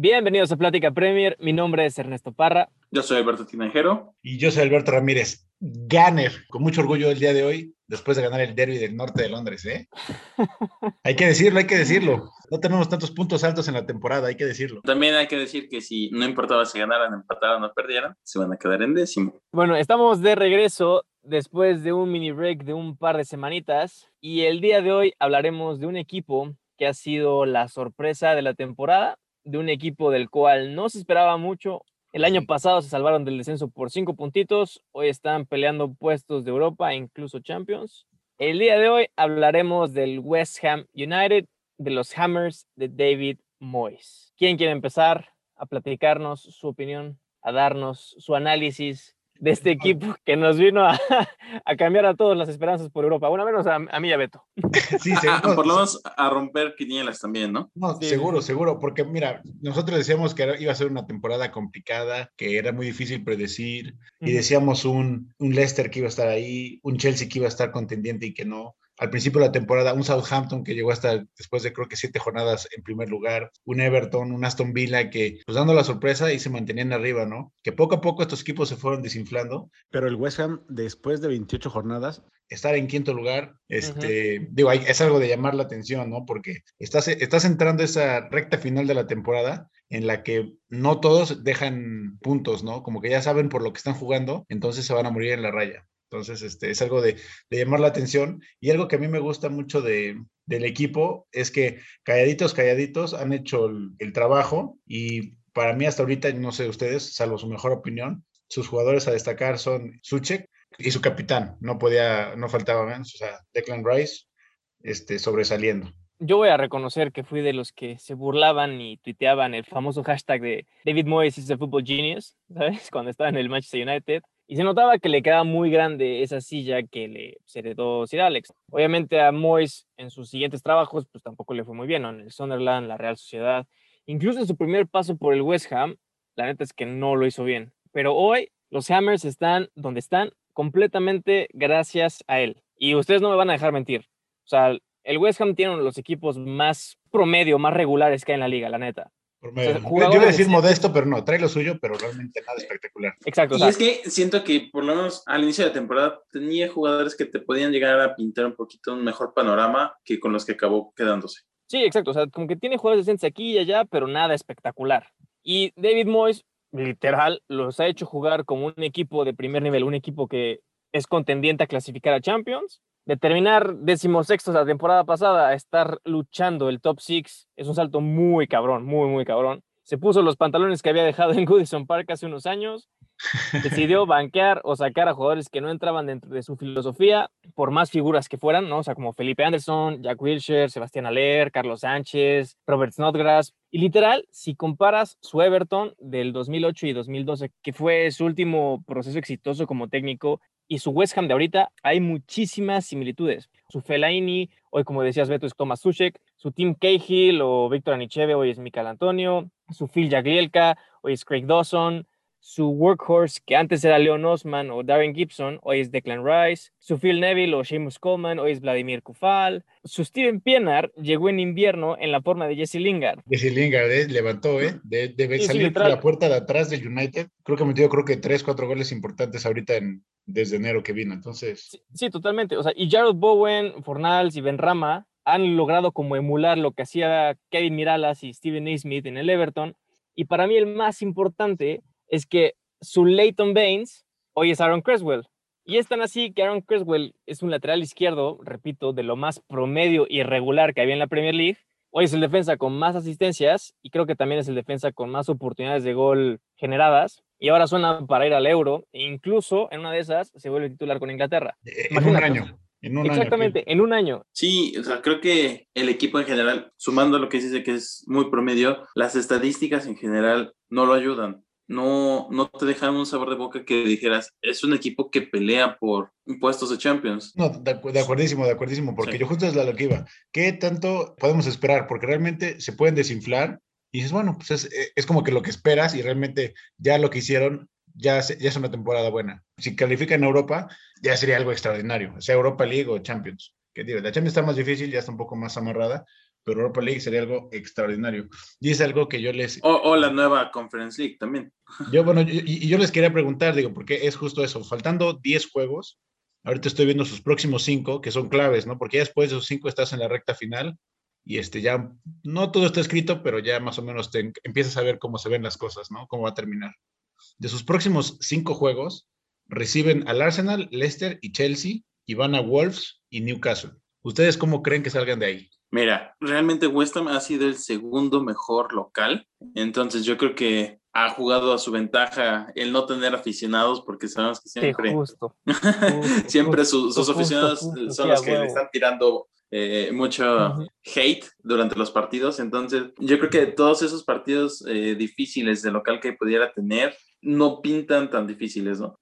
Bienvenidos a Plática Premier. Mi nombre es Ernesto Parra. Yo soy Alberto Tinajero. Y yo soy Alberto Ramírez. Ganner, con mucho orgullo el día de hoy, después de ganar el derby del norte de Londres, ¿eh? hay que decirlo, hay que decirlo. No tenemos tantos puntos altos en la temporada, hay que decirlo. También hay que decir que si no importaba si ganaran, empataran o perdieran, se van a quedar en décimo. Bueno, estamos de regreso después de un mini break de un par de semanitas y el día de hoy hablaremos de un equipo que ha sido la sorpresa de la temporada de un equipo del cual no se esperaba mucho. El año pasado se salvaron del descenso por cinco puntitos, hoy están peleando puestos de Europa e incluso Champions. El día de hoy hablaremos del West Ham United, de los Hammers de David Moyes. ¿Quién quiere empezar a platicarnos su opinión, a darnos su análisis de este equipo que nos vino a, cambiar a todos las esperanzas por Europa. Bueno, menos a, mí y a Beto. Sí, por lo menos a romper quinielas también, ¿no? No, seguro, seguro, porque mira, nosotros decíamos que iba a ser una temporada complicada, que era muy difícil predecir, y decíamos un, un Leicester que iba a estar ahí, un Chelsea que iba a estar contendiente y que no al principio de la temporada, un Southampton que llegó hasta después de creo que siete jornadas en primer lugar, un Everton, un Aston Villa que pues dando la sorpresa y se mantenían arriba, ¿no? Que poco a poco estos equipos se fueron desinflando, pero el West Ham después de 28 jornadas estar en quinto lugar, este, digo, es algo de llamar la atención, ¿no? Porque estás, estás entrando esa recta final de la temporada en la que no todos dejan puntos, ¿no? Como que ya saben por lo que están jugando, entonces se van a morir en la raya. Entonces, este, es algo de, llamar la atención. Y algo que a mí me gusta mucho de, del equipo es que calladitos, calladitos han hecho el, trabajo y para mí hasta ahorita, no sé ustedes, salvo su mejor opinión, sus jugadores a destacar son Suchek y su capitán. No podía, no faltaba menos, o sea, Declan Rice este, sobresaliendo. Yo voy a reconocer que fui de los que se burlaban y tuiteaban el famoso hashtag de David Moyes is the football genius, ¿sabes? Cuando estaba en el Manchester United. Y se notaba que le quedaba muy grande esa silla que le heredó Sir Alex. Obviamente a Moyes en sus siguientes trabajos, pues tampoco le fue muy bien. En el Sunderland, la Real Sociedad, incluso en su primer paso por el West Ham, la neta es que no lo hizo bien. Pero hoy los Hammers están donde están completamente gracias a él. Y ustedes no me van a dejar mentir. O sea, el West Ham tiene uno de los equipos más promedio, más regulares que hay en la liga, la neta yo iba a decir modesto, pero no, trae lo suyo, pero realmente nada espectacular. Exacto. Y es que siento que por lo menos al inicio de la temporada tenía jugadores que te podían llegar a pintar un poquito un mejor panorama que con los que acabó quedándose. Sí, exacto. O sea, como que tiene jugadores decentes aquí y allá, pero nada espectacular. Y David Moyes, literal, los ha hecho jugar como un equipo de primer nivel, un equipo que es contendiente a clasificar a Champions de terminar decimosextos la temporada pasada a estar luchando el top six es un salto muy cabrón, muy, muy cabrón. Se puso los pantalones que había dejado en Goodison Park hace unos años, decidió banquear o sacar a jugadores que no entraban dentro de su filosofía, por más figuras que fueran, ¿no? O sea, como Felipe Anderson, Jack Wilshere, Sebastián Aller, Carlos Sánchez, Robert Snodgrass. Y literal, si comparas su Everton del 2008 y 2012, que fue su último proceso exitoso como técnico, y su West Ham de ahorita hay muchísimas similitudes. Su Fellaini, hoy como decías Beto, es Thomas Suchek, su Tim Cahill o Víctor Anicheve, hoy es Michael Antonio, su Phil Jaglielka, hoy es Craig Dawson, su workhorse, que antes era Leon Osman o Darren Gibson, hoy es Declan Rice, su Phil Neville o Seamus Coleman, hoy es Vladimir Kufal, su Steven Pienaar llegó en invierno en la forma de Jesse Lingard. Jesse Lingard eh, levantó, ¿eh? De, salir por la puerta de atrás del United. Creo que metió, creo que tres, cuatro goles importantes ahorita en, desde enero que vino, entonces. Sí, totalmente. O sea, y Jared Bowen, Fornals y Ben Rama han logrado como emular lo que hacía Kevin Miralas y Steven Naismith en el Everton. Y para mí el más importante es que su Leighton Baines hoy es Aaron Creswell. Y es tan así que Aaron Creswell es un lateral izquierdo, repito, de lo más promedio y regular que había en la Premier League. Hoy es el defensa con más asistencias y creo que también es el defensa con más oportunidades de gol generadas. Y ahora suena para ir al euro. E incluso en una de esas se vuelve titular con Inglaterra. Eh, en un año. En un Exactamente, en un año. Sí, o sea, creo que el equipo en general, sumando lo que dice que es muy promedio, las estadísticas en general no lo ayudan no, no te dejan un sabor de boca que dijeras, es un equipo que pelea por puestos de Champions. No, de, acuerdísimo, de acuerdísimo, porque yo justo es la lo que iba. ¿Qué tanto podemos esperar? Porque realmente se pueden desinflar y dices, bueno, pues es, es como que lo que esperas y realmente ya lo que hicieron ya, ya es una temporada buena. Si califican Europa, ya sería algo extraordinario, sea Europa League o Champions. Que digo, la Champions está más difícil, ya está un poco más amarrada, pero Europa League sería algo extraordinario. Y es algo que yo les... O, la nueva Conference League también. Yo, bueno, y, yo les quería preguntar, digo, porque es justo eso, faltando 10 juegos, ahorita estoy viendo sus próximos 5, que son claves, ¿no? Porque ya después de esos 5 estás en la recta final y este ya, no todo está escrito, pero ya más o menos te empiezas a ver cómo se ven las cosas, ¿no? Cómo va a terminar. De sus próximos 5 juegos, reciben al Arsenal, Leicester y Chelsea, y van a Wolves y Newcastle. ¿Ustedes cómo creen que salgan de ahí? Mira, realmente West Ham ha sido el segundo mejor local, entonces yo creo que ha jugado a su ventaja el no tener aficionados, porque sabemos que siempre, siempre sus, aficionados son los que le están tirando eh, mucho hate durante los partidos. Entonces, yo creo que todos esos partidos eh, difíciles de local que pudiera tener no pintan tan difíciles, ¿no?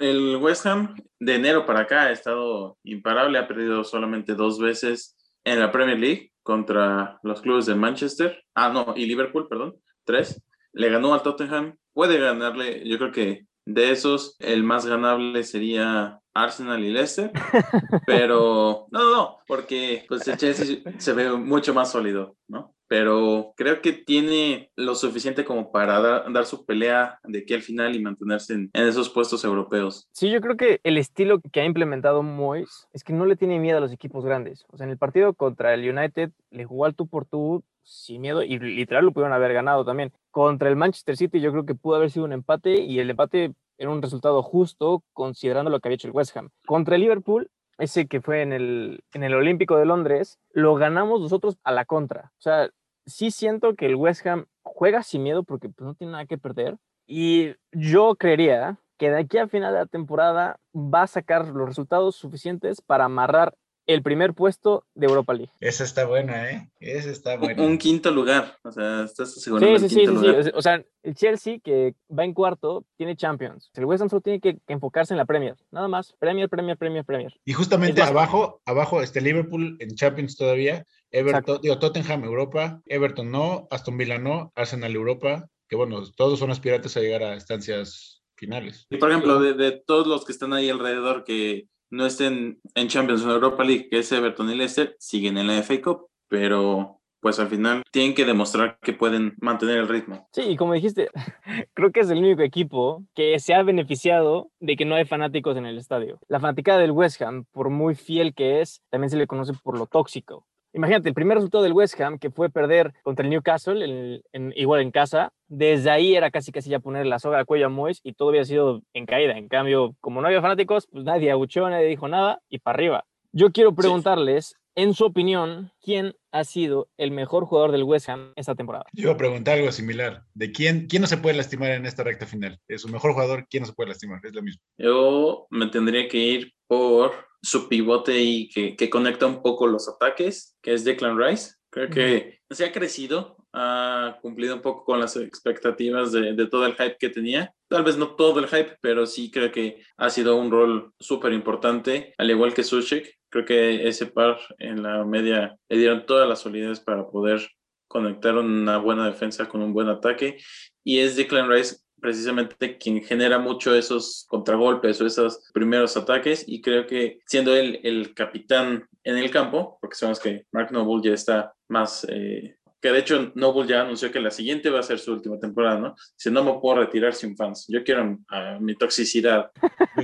El West Ham de enero para acá ha estado imparable, ha perdido solamente dos veces en la Premier League contra los clubes de Manchester, ah, no, y Liverpool, perdón, tres. Le ganó al Tottenham, puede ganarle, yo creo que de esos, el más ganable sería Arsenal y Leicester, pero no, no, no, porque pues el Chelsea se ve mucho más sólido, ¿no? Pero creo que tiene lo suficiente como para dar, su pelea de aquí al final y mantenerse en, esos puestos europeos. Sí, yo creo que el estilo que ha implementado Moyes es que no le tiene miedo a los equipos grandes. O sea, en el partido contra el United le jugó al tú por tú sin miedo y literal lo pudieron haber ganado también. Contra el Manchester City yo creo que pudo haber sido un empate y el empate era un resultado justo considerando lo que había hecho el West Ham. Contra el Liverpool, ese que fue en el, en el Olímpico de Londres, lo ganamos nosotros a la contra. O sea, sí siento que el West Ham juega sin miedo porque pues, no tiene nada que perder. Y yo creería que de aquí a final de la temporada va a sacar los resultados suficientes para amarrar el primer puesto de Europa League. Esa está buena, ¿eh? Esa está buena. Un, quinto lugar, o sea, estás asegurando sí, sí, sí, Sí. O sea, el Chelsea, que va en cuarto, tiene Champions. El West Ham solo tiene que, enfocarse en la Premier, nada más. Premier, Premier, Premier, Premier. Y justamente abajo, abajo, este Liverpool en Champions todavía, Everton, digo, Tottenham Europa, Everton no, Aston Villa no, Arsenal Europa, que bueno, todos son aspirantes a llegar a estancias finales. Y por ejemplo, de, de todos los que están ahí alrededor que no estén en Champions o Europa League, que es Everton y Leicester, siguen en la FA Cup, pero pues al final tienen que demostrar que pueden mantener el ritmo. Sí, y como dijiste, creo que es el único equipo que se ha beneficiado de que no hay fanáticos en el estadio. La fanática del West Ham, por muy fiel que es, también se le conoce por lo tóxico. Imagínate, el primer resultado del West Ham, que fue perder contra el Newcastle, en, igual en casa, desde ahí era casi casi ya poner la soga al cuello a Moyes y todo había sido en caída. En cambio, como no había fanáticos, pues nadie abucheó, nadie dijo nada y para arriba. Yo quiero preguntarles, en su opinión, ¿quién ha sido el mejor jugador del West Ham esta temporada? Yo iba a preguntar algo similar. ¿De quién, quién no se puede lastimar en esta recta final? ¿Es su mejor jugador? ¿Quién no se puede lastimar? Es lo mismo. Yo me tendría que ir por su pivote y que, que conecta un poco los ataques, que es Declan Rice. Creo que se ha crecido, ha cumplido un poco con las expectativas de, de, todo el hype que tenía. Tal vez no todo el hype, pero sí creo que ha sido un rol súper importante, al igual que Sushik. Creo que ese par en la media le dieron toda la solidez para poder conectar una buena defensa con un buen ataque. Y es Declan Rice precisamente quien genera mucho esos contragolpes o esos primeros ataques y creo que siendo él el capitán en el campo, porque sabemos que Mark Noble ya está más, eh, que de hecho Noble ya anunció que la siguiente va a ser su última temporada, ¿no? Si no me puedo retirar sin fans, yo quiero mi toxicidad.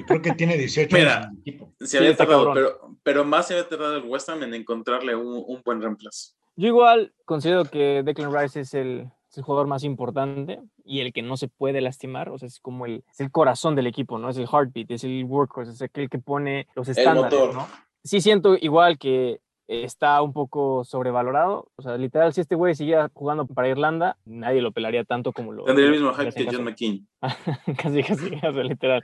Creo que tiene 18 Mira, Se había tardado, pero, pero más se había tardado el West Ham en encontrarle un, un buen reemplazo. Yo igual considero que Declan Rice es el, el jugador más importante y el que no se puede lastimar, o sea, es como el, es el corazón del equipo, ¿no? Es el heartbeat, es el workhorse, es aquel que pone los estándares, ¿no? Sí siento igual que está un poco sobrevalorado, o sea, literal, si este güey siguiera jugando para Irlanda, nadie lo pelaría tanto como lo... Tendría el mismo hype que John McKean. casi, casi, casi, literal.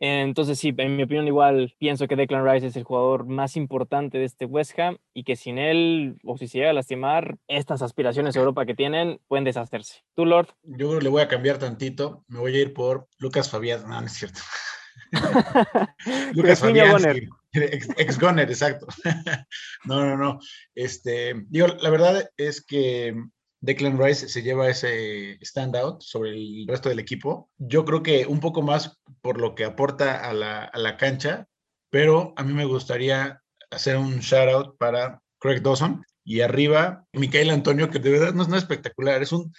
Entonces, sí, en mi opinión, igual pienso que Declan Rice es el jugador más importante de este West Ham y que sin él, o si se llega a lastimar, estas aspiraciones a Europa que tienen pueden deshacerse. ¿Tú, Lord? Yo le voy a cambiar tantito. Me voy a ir por Lucas Fabián. No, no es cierto. Lucas Fabián. Ex, ex Goner, exacto. no, no, no. Este, digo, la verdad es que Declan Rice se lleva ese standout sobre el resto del equipo. Yo creo que un poco más por lo que aporta a la, cancha, pero a mí me gustaría hacer un shout out para Craig Dawson, Y arriba, Micael Antonio, que de verdad no es nada espectacular, es un,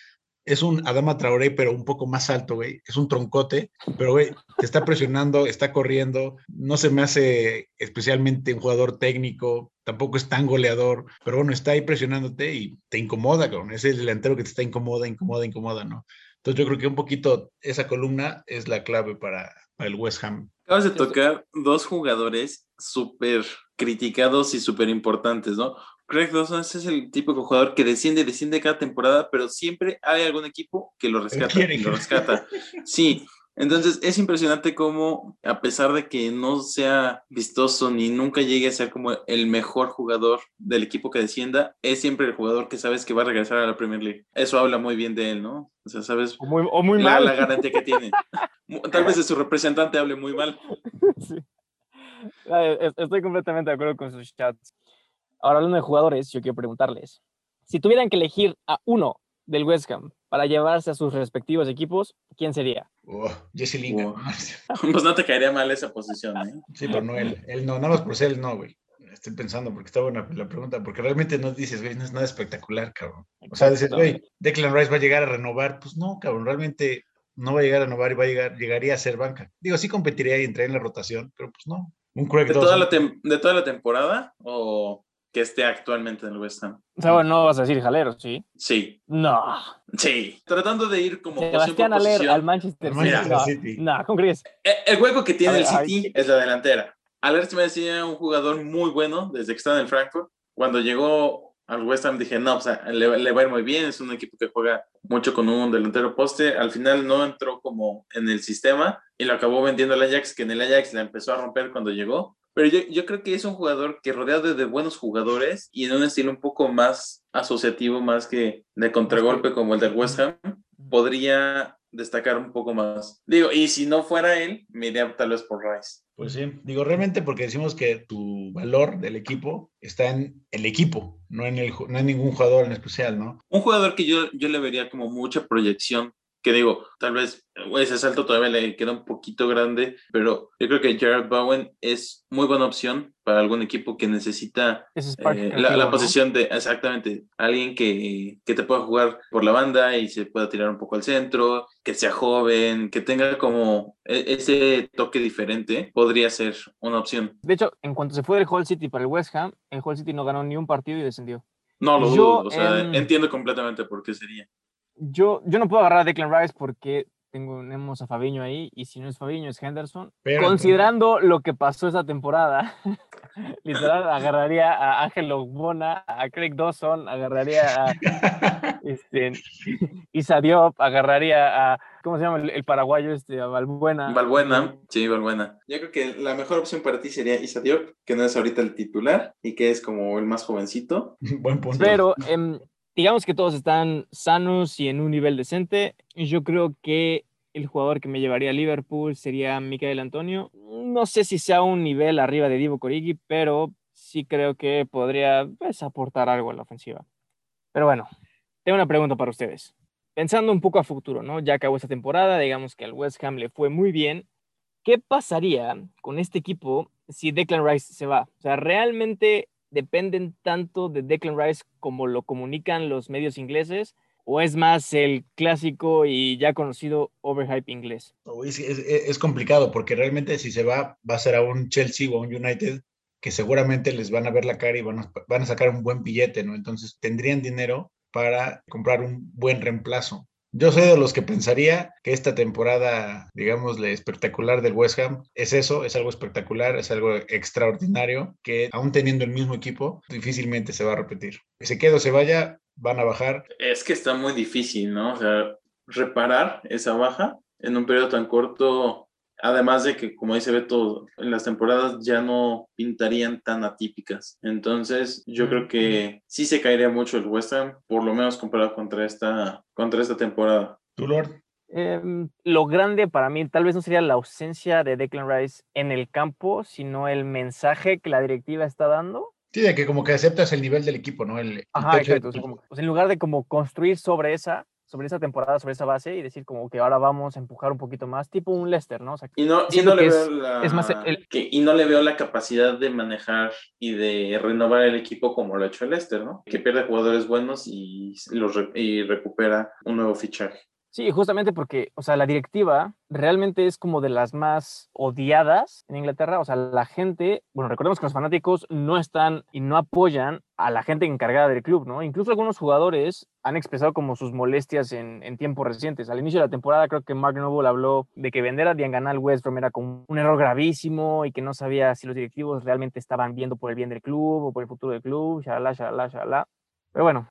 es un Adama Traoré, pero un poco más alto, güey. Es un troncote, pero, güey, te está presionando, está corriendo. No se me hace especialmente un jugador técnico, tampoco es tan goleador, pero bueno, está ahí presionándote y te incomoda, cabrón. Es el delantero que te está incomoda, incomoda, incomoda, ¿no? Entonces yo creo que un poquito esa columna es la clave para, para el West Ham. Acabas de tocar dos jugadores súper criticados y súper importantes, ¿no? Craig Dawson es el típico jugador que desciende, desciende cada temporada, pero siempre hay algún equipo que lo rescata. lo rescata. Sí, entonces es impresionante cómo, a pesar de que no sea vistoso ni nunca llegue a ser como el mejor jugador del equipo que descienda, es siempre el jugador que sabes que va a regresar a la Premier League. Eso habla muy bien de él, ¿no? O sea, sabes o muy, o muy la, mal. la garantía que tiene. Tal vez de su representante hable muy mal. Sí. Estoy completamente de acuerdo con sus chats. Ahora, hablando de jugadores, yo quiero preguntarles, si tuvieran que elegir a uno del West Ham para llevarse a sus respectivos equipos, ¿quién sería? Oh, Jesse Lingard. Oh. Pues no te caería mal esa posición, ¿eh? Sí, pero no él. Él no, nada más por ser él no, güey. Estoy pensando porque está buena la pregunta, porque realmente no dices, güey, no es nada espectacular, cabrón. O sea, dices, güey, Declan Rice va a llegar a renovar. Pues no, cabrón, realmente no va a llegar a renovar y va a llegar, llegaría a ser banca. Digo, sí competiría y entraría en la rotación, pero pues no. Un Craig ¿De toda, la ¿De toda la temporada o que esté actualmente en el West Ham? O sea, bueno, no vas a decir jalero, ¿sí? Sí, No. sí. Tratando de ir como Sebastián por Aller posición. al Manchester City. No, City. no, ¿cómo crees? Eh, El hueco que tiene el City es la delantera. Aller se me decía un jugador muy bueno desde que está en el Frankfurt. Cuando llegó al West Ham dije, no, o sea, le, le va a ir muy bien. Es un equipo que juega mucho con un delantero poste. Al final no entró como en el sistema y lo acabó vendiendo el Ajax, que en el Ajax la empezó a romper cuando llegó. Pero yo, yo creo que es un jugador que rodeado de, buenos jugadores y en un estilo un poco más asociativo, más que de contragolpe como el del West Ham, podría destacar un poco más. Digo, y si no fuera él, me iría tal vez por Rice. Pues sí, digo, realmente porque decimos que tu valor del equipo está en el equipo, no en, el, no en ningún jugador en especial, ¿no? Un jugador que yo, yo le vería como mucha proyección, que digo, tal vez ese salto todavía le queda un poquito grande, pero yo creo que Jared Bowen es muy buena opción para algún equipo que necesita Spark eh, la, creativo, la ¿no? posición de, exactamente, alguien que, que te pueda jugar por la banda y se pueda tirar un poco al centro, que sea joven, que tenga como e- ese toque diferente, podría ser una opción. De hecho, en cuanto se fue del Hull City para el West Ham, el Hull City no ganó ni un partido y descendió. No lo dudo, o sea, em, entiendo completamente por qué sería. Yo, yo no puedo agarrar a Declan Rice porque tenemos a Fabiño ahí y si no es Fabiño es Henderson. Pero Considerando lo que pasó esa temporada, literal agarraría a Ángel Ogbona, a Craig Dawson, agarraría a este, Issa Diop, agarraría a, ¿cómo se llama el, el paraguayo este? A Valbuena. Valbuena, sí, Valbuena. Yo creo que la mejor opción para ti sería Issa Diop, que no es ahorita el titular y que es como el más jovencito. Buen punto. Pero em, digamos que todos están sanos y en un nivel decente. Yo creo que el jugador que me llevaría a Liverpool sería Micael Antonio. No sé si sea un nivel arriba de Divo Corigi, pero sí creo que podría pues, aportar algo a la ofensiva. Pero bueno, tengo una pregunta para ustedes. Pensando un poco a futuro, ¿no? Ya acabó esta temporada, digamos que al West Ham le fue muy bien. ¿Qué pasaría con este equipo si Declan Rice se va? O sea, ¿realmente dependen tanto de Declan Rice como lo comunican los medios ingleses? ¿O es más el clásico y ya conocido overhype inglés? Es- es complicado porque realmente si se va, va a ser a un Chelsea o a un United que seguramente les van a ver la cara y van a, van a sacar un buen billete, ¿no? Entonces tendrían dinero para comprar un buen reemplazo. Yo soy de los que pensaría que esta temporada, digámosle, espectacular del West Ham es eso, es algo espectacular, es algo extraordinario, que aún teniendo el mismo equipo, difícilmente se va a repetir. Que se quede o se vaya, van a bajar. Es que está muy difícil, ¿no? O sea, reparar esa baja en un periodo tan corto, además de que, como dice Beto, en las temporadas ya no pintarían tan atípicas. Entonces, yo creo que sí se caería mucho el West Ham, por lo menos comparado contra esta, contra esta temporada. ¿Tú, Lord? Em, lo grande para mí tal vez no sería la ausencia de Declan Rice en el campo, sino el mensaje que la directiva está dando. Sí, de que como que aceptas el nivel del equipo, ¿no? El, el Ajá, de exacto. como- sea, en lugar de como construir sobre esa, sobre esa temporada, sobre esa base y decir como que ahora vamos a empujar un poquito más, tipo un Leicester, ¿no? y no, y no le veo la, y no le veo la capacidad de manejar y de renovar el equipo como lo ha hecho el Leicester, ¿no? Que pierde jugadores buenos y, los, y recupera un nuevo fichaje. Sí, justamente porque, o sea, la directiva realmente es como de las más odiadas en Inglaterra. O sea, la gente, bueno, recordemos que los fanáticos no están y no apoyan a la gente encargada del club, ¿no? Incluso algunos jugadores han expresado como sus molestias en, en tiempos recientes. Al inicio de la temporada creo que Mark Noble habló de que vender a Diangana al West Brom era como un error gravísimo y que no sabía si los directivos realmente estaban viendo por el bien del club o por el futuro del club, shalala, shalala, shalala. Pero bueno,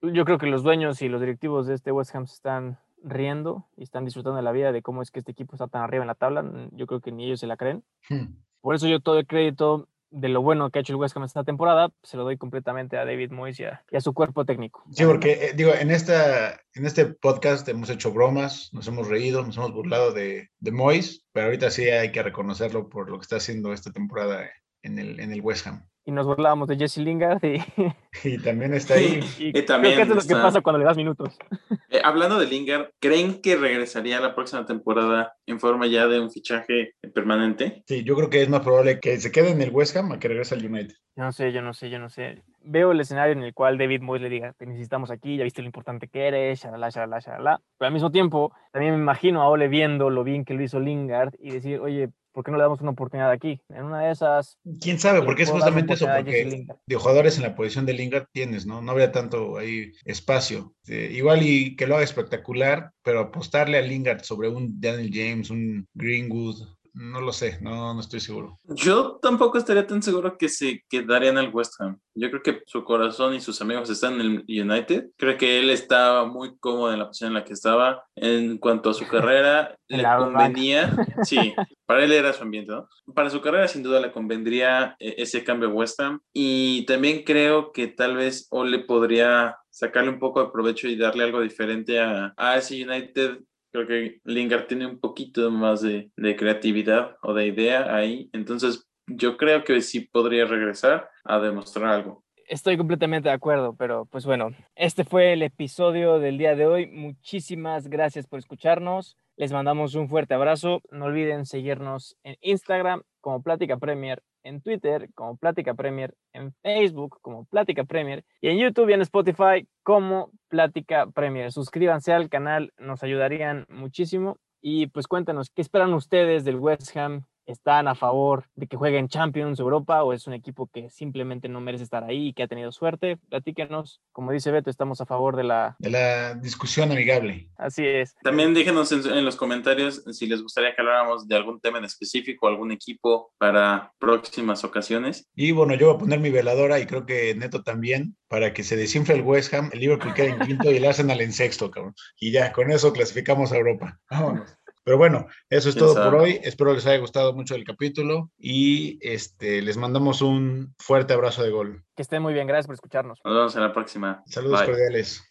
yo creo que los dueños y los directivos de este West Ham están riendo y están disfrutando de la vida de cómo es que este equipo está tan arriba en la tabla. Yo creo que ni ellos se la creen. Hmm. Por eso yo todo el crédito de lo bueno que ha hecho el West Ham esta temporada se lo doy completamente a David Moyes y a, su cuerpo técnico. Sí, porque eh, digo, en, esta, en este podcast hemos hecho bromas, nos hemos reído, nos hemos burlado de, de Moyes, pero ahorita sí hay que reconocerlo por lo que está haciendo esta temporada en el, en el West Ham y nos burlábamos de Jesse Lingard y, y también está ahí. y, también creo que es lo que pasa cuando le das minutos. Eh, hablando de Lingard, ¿creen que regresaría la próxima temporada en forma ya de un fichaje permanente? Sí, yo creo que es más probable que se quede en el West Ham a que regrese al United. Yo no sé, yo no sé, yo no sé. Veo el escenario en el cual David Moyes le diga, te necesitamos aquí, ya viste lo importante que eres, shalala, shalala, shalala. Pero al mismo tiempo, también me imagino a Ole viendo lo bien que lo hizo Lingard y decir, oye, ¿por qué no le damos una oportunidad aquí? En una de esas. Quién sabe, porque es justamente eso, porque de jugadores en la posición de Lingard tienes, ¿no? No habría tanto ahí espacio. Eh, igual y que lo haga espectacular, pero apostarle a Lingard sobre un Daniel James, un Greenwood, no lo sé, no, no estoy seguro. Yo tampoco estaría tan seguro que se quedaría en el West Ham. Yo creo que su corazón y sus amigos están en el United. Creo que él estaba muy cómodo en la posición en la que estaba. En cuanto a su carrera, le convenía. Sí, para él era su ambiente, ¿no? Para su carrera, sin duda, le convendría eh, ese cambio a West Ham. Y también creo que tal vez Ole podría sacarle un poco de provecho y darle algo diferente a, a ese United Creo que Lingard tiene un poquito más de, creatividad o de idea ahí. Entonces, yo creo que sí podría regresar a demostrar algo. Estoy completamente de acuerdo, pero pues bueno, este fue el episodio del día de hoy. Muchísimas gracias por escucharnos. Les mandamos un fuerte abrazo. No olviden seguirnos en Instagram como Plática Premier en Twitter como Plática Premier, en Facebook como Plática Premier y en YouTube y en Spotify como Plática Premier. Suscríbanse al canal, nos ayudarían muchísimo. Y pues cuéntanos, ¿qué esperan ustedes del West Ham? Están a favor de que jueguen Champions Europa o es un equipo que simplemente no merece estar ahí y que ha tenido suerte? Platíquenos. Como dice Beto, estamos a favor de la... De la discusión amigable. Así es. También déjenos en, los comentarios si les gustaría que habláramos de algún tema en específico, algún equipo para próximas ocasiones. Y bueno, yo voy a poner mi veladora y creo que Neto también para que se desinfle el West Ham, el Liverpool quede en quinto y el Arsenal en sexto, cabrón. Y ya, con eso clasificamos a Europa. Vámonos. Pero bueno, eso es todo por hoy. Espero les haya gustado mucho el capítulo y este, les mandamos un fuerte abrazo de gol. Que estén muy bien, gracias por escucharnos. Nos vemos en la próxima. Saludos cordiales.